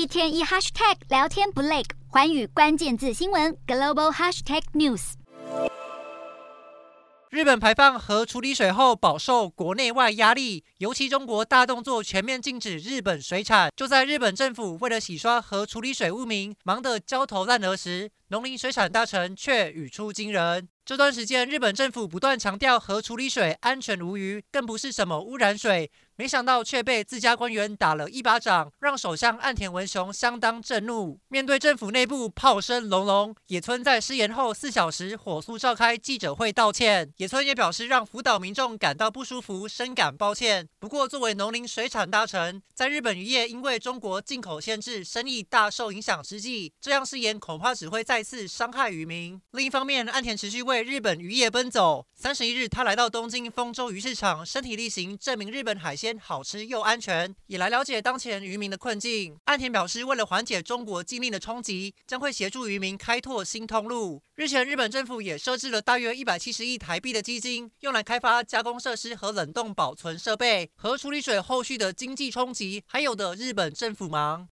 一天一 hashtag 聊天不累，环宇关键字新闻 global hashtag news。日本排放核处理水后饱受国内外压力，尤其中国大动作全面禁止日本水产。就在日本政府为了洗刷核处理水污名，忙得焦头烂额时，农林水产大臣却语出惊人。这段时间，日本政府不断强调核处理水安全无虞，更不是什么污染水，没想到却被自家官员打了一巴掌，让首相岸田文雄相当震怒。面对政府内部炮声隆隆，野村在失言后四小时火速召开记者会道歉。野村也表示让福岛民众感到不舒服，深感抱歉。不过，作为农林水产大臣，在日本渔业因为中国进口限制，生意大受影响之际，这样失言恐怕只会再次伤害渔民。另一方面，岸田持续为日本渔业奔走。三十一日，他来到东京丰洲鱼市场，身体力行证明日本海鲜好吃又安全，也来了解当前渔民的困境。岸田表示，为了缓解中国禁令的冲击，将会协助渔民开拓新通路。日前，日本政府也设置了大约一百七十亿台币的基金，用来开发加工设施和冷冻保存设备。核处理水后续的经济冲击，还有的日本政府忙。